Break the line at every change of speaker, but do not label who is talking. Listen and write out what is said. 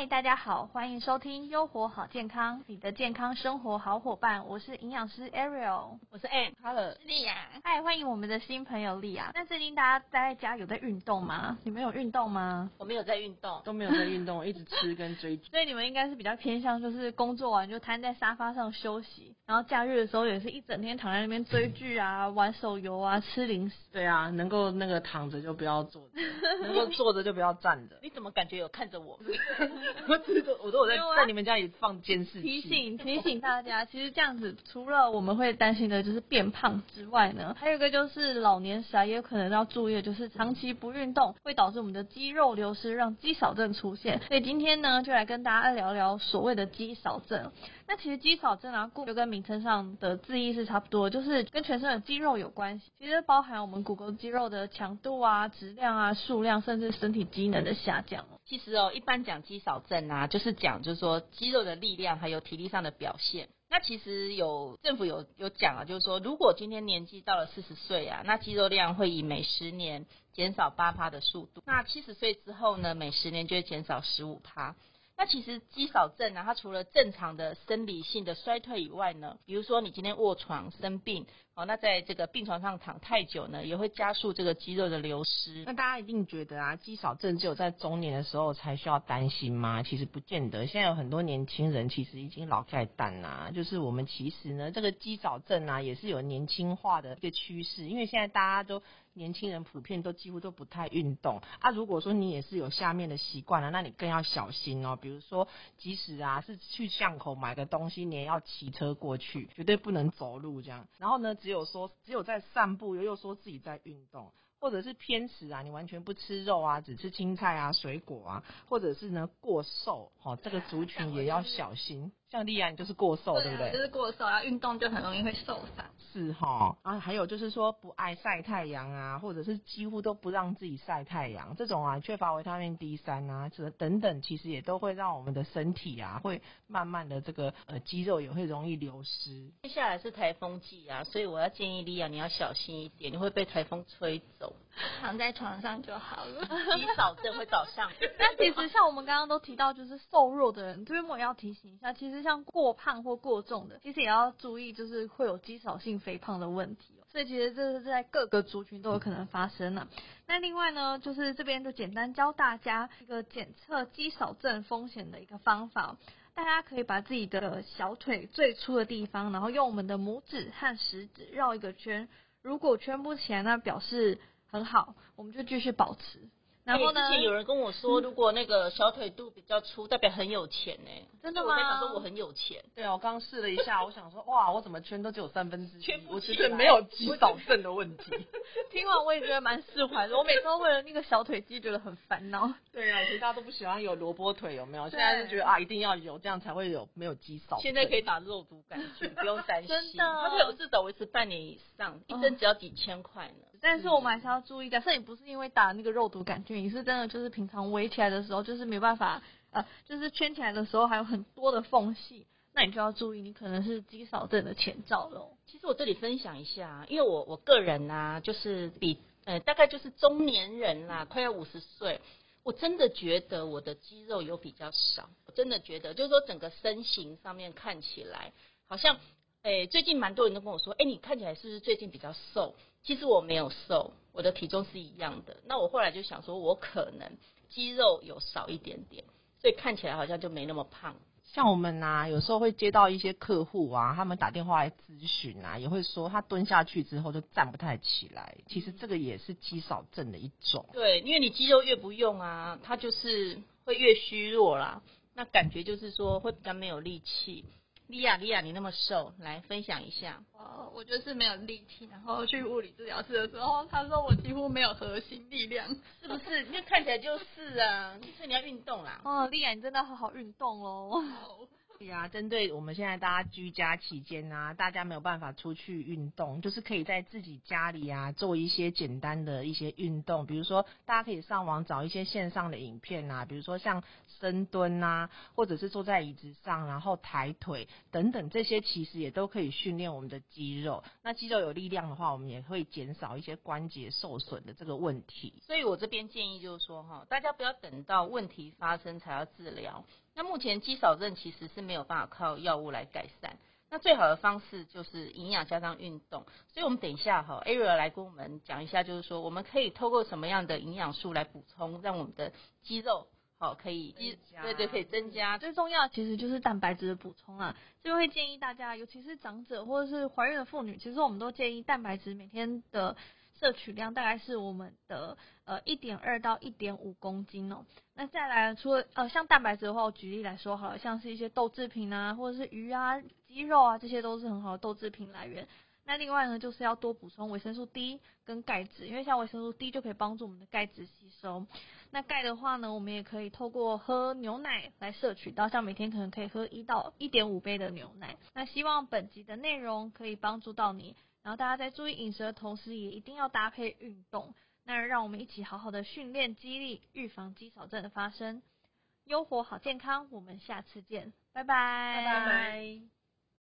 嗨，大家好，欢迎收听优活好健康，你的健康生活好伙伴。我是营养师 Ariel，
我是
Ann，Hello，
丽亚。
嗨，欢迎我们的新朋友丽亚。那最近大家待在家有在运动吗？你们有运动吗？
我没有在运动，
都没有在运动，一直吃跟追剧。
所以你们应该是比较偏向就是工作完就瘫在沙发上休息，然后假日的时候也是一整天躺在那边追剧啊、玩手游啊、吃零食。
对啊，能够那个躺着就不要坐着，能够坐着就不要站着。
你怎么感觉有看着我？
我知道，我都我在在你们家里放监视器。
提醒提醒大家，其实这样子除了我们会担心的就是变胖之外呢，还有一个就是老年时啊也有可能要注意的就是长期不运动会导致我们的肌肉流失，让肌少症出现。所以今天呢，就来跟大家聊聊所谓的肌少症。那其实肌少症啊，就跟名称上的字义是差不多，就是跟全身的肌肉有关系。其实包含我们骨骼肌肉的强度啊、质量啊、数量，甚至身体机能的下降。
其实哦，一般讲肌少症啊，就是讲就是说肌肉的力量还有体力上的表现。那其实有政府有有讲啊，就是说如果今天年纪到了四十岁啊，那肌肉量会以每十年减少八趴的速度。那七十岁之后呢，每十年就会减少十五趴。那其实肌少症呢，它除了正常的生理性的衰退以外呢，比如说你今天卧床生病，那在这个病床上躺太久呢，也会加速这个肌肉的流失。
那大家一定觉得啊，肌少症只有在中年的时候才需要担心吗？其实不见得，现在有很多年轻人其实已经老盖蛋啦。就是我们其实呢，这个肌少症啊，也是有年轻化的一个趋势，因为现在大家都。年轻人普遍都几乎都不太运动啊。如果说你也是有下面的习惯了，那你更要小心哦。比如说，即使啊是去巷口买个东西，你也要骑车过去，绝对不能走路这样。然后呢，只有说只有在散步又又说自己在运动，或者是偏食啊，你完全不吃肉啊，只吃青菜啊、水果啊，或者是呢过瘦，哦，这个族群也要小心。像丽安就是过瘦，对不对？
就是过瘦啊，运动就很容易会受伤。
是哈，啊，还有就是说不爱晒太阳啊，或者是几乎都不让自己晒太阳，这种啊缺乏维他命 D 三啊，这等等，其实也都会让我们的身体啊，会慢慢的这个呃肌肉也会容易流失。
接下来是台风季啊，所以我要建议丽亚你要小心一点，你会被台风吹走。
躺在床上就好了，
肌少症会找上。
那其实像我们刚刚都提到，就是瘦弱的人，这边我也要提醒一下，其实像过胖或过重的，其实也要注意，就是会有肌少性肥胖的问题哦。所以其实这是在各个族群都有可能发生呢。那另外呢，就是这边就简单教大家一个检测肌少症风险的一个方法，大家可以把自己的小腿最粗的地方，然后用我们的拇指和食指绕一个圈，如果圈不起来，那表示很好，我们就继续保持。然后呢？
之前有人跟我说，如果那个小腿肚比较粗，代表很有钱呢。
真的吗？
我在想说我很有钱。
对啊，我刚试了一下，我想说哇，我怎么圈都只有三分之一，
圈不
起来，没有肌少症的问题。
听完我也觉得蛮释怀的。我每次都为了那个小腿肌觉得很烦恼。
对啊，其实大家都不喜欢有萝卜腿，有没有？现在就觉得啊，一定要有，这样才会有没有肌少。
现在可以打肉毒杆菌，不用担心。
真的，
它可以至少维持半年以上，一针只要几千块呢。
但是我们还是要注意，假设你不是因为打那个肉毒杆菌，你是真的就是平常围起来的时候，就是没办法，呃，就是圈起来的时候还有很多的缝隙，那你就要注意，你可能是肌少症的前兆喽。
其实我这里分享一下，因为我我个人呢，就是比呃大概就是中年人啦，快要五十岁，我真的觉得我的肌肉有比较少，我真的觉得就是说整个身形上面看起来好像。哎，最近蛮多人都跟我说，哎，你看起来是不是最近比较瘦？其实我没有瘦，我的体重是一样的。那我后来就想说，我可能肌肉有少一点点，所以看起来好像就没那么胖。
像我们呐，有时候会接到一些客户啊，他们打电话来咨询啊，也会说他蹲下去之后就站不太起来。其实这个也是肌少症的一种。
对，因为你肌肉越不用啊，它就是会越虚弱啦。那感觉就是说会比较没有力气。莉亚，莉亚，你那么瘦，来分享一下。
哦，我就是没有力气，然后去物理治疗室的时候，他说我几乎没有核心力量，
是不是？因为看起来就是啊，就是你要运动啦。
哦，莉亚，你真的好好运动喽。
对呀、针对我们现在大家居家期间啊，大家没有办法出去运动，就是可以在自己家里啊做一些简单的一些运动，比如说大家可以上网找一些线上的影片啊，比如说像深蹲啊，或者是坐在椅子上然后抬腿等等，这些其实也都可以训练我们的肌肉。那肌肉有力量的话，我们也会减少一些关节受损的这个问题。
所以我这边建议就是说哈，大家不要等到问题发生才要治疗。那目前肌少症其实是没有办法靠药物来改善，那最好的方式就是营养加上运动。所以我们等一下哈，Ariel 来跟我们讲一下，就是说我们可以透过什么样的营养素来补充，让我们的肌肉好可以
增加
对对可以增加。
最重要其实就是蛋白质的补充啊，这边会建议大家，尤其是长者或者是怀孕的妇女，其实我们都建议蛋白质每天的摄取量大概是我们的呃一点二到一点五公斤哦。那再来，除了呃像蛋白质的话，我举例来说好了，像是一些豆制品啊，或者是鱼啊、鸡肉啊，这些都是很好的豆制品来源。那另外呢，就是要多补充维生素 D 跟钙质，因为像维生素 D 就可以帮助我们的钙质吸收。那钙的话呢，我们也可以透过喝牛奶来摄取到，像每天可能可以喝一到一点五杯的牛奶。那希望本集的内容可以帮助到你，然后大家在注意饮食的同时，也一定要搭配运动。那让我们一起好好的训练肌力，预防肌少症的发生。优活好健康，我们下次见，拜拜，
拜拜。